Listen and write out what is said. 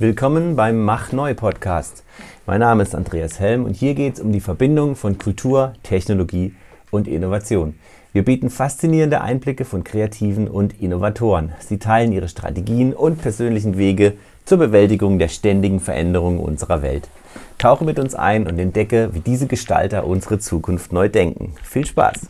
Willkommen beim Mach Neu Podcast. Mein Name ist Andreas Helm und hier geht es um die Verbindung von Kultur, Technologie und Innovation. Wir bieten faszinierende Einblicke von Kreativen und Innovatoren. Sie teilen ihre Strategien und persönlichen Wege zur Bewältigung der ständigen Veränderungen unserer Welt. Tauche mit uns ein und entdecke, wie diese Gestalter unsere Zukunft neu denken. Viel Spaß!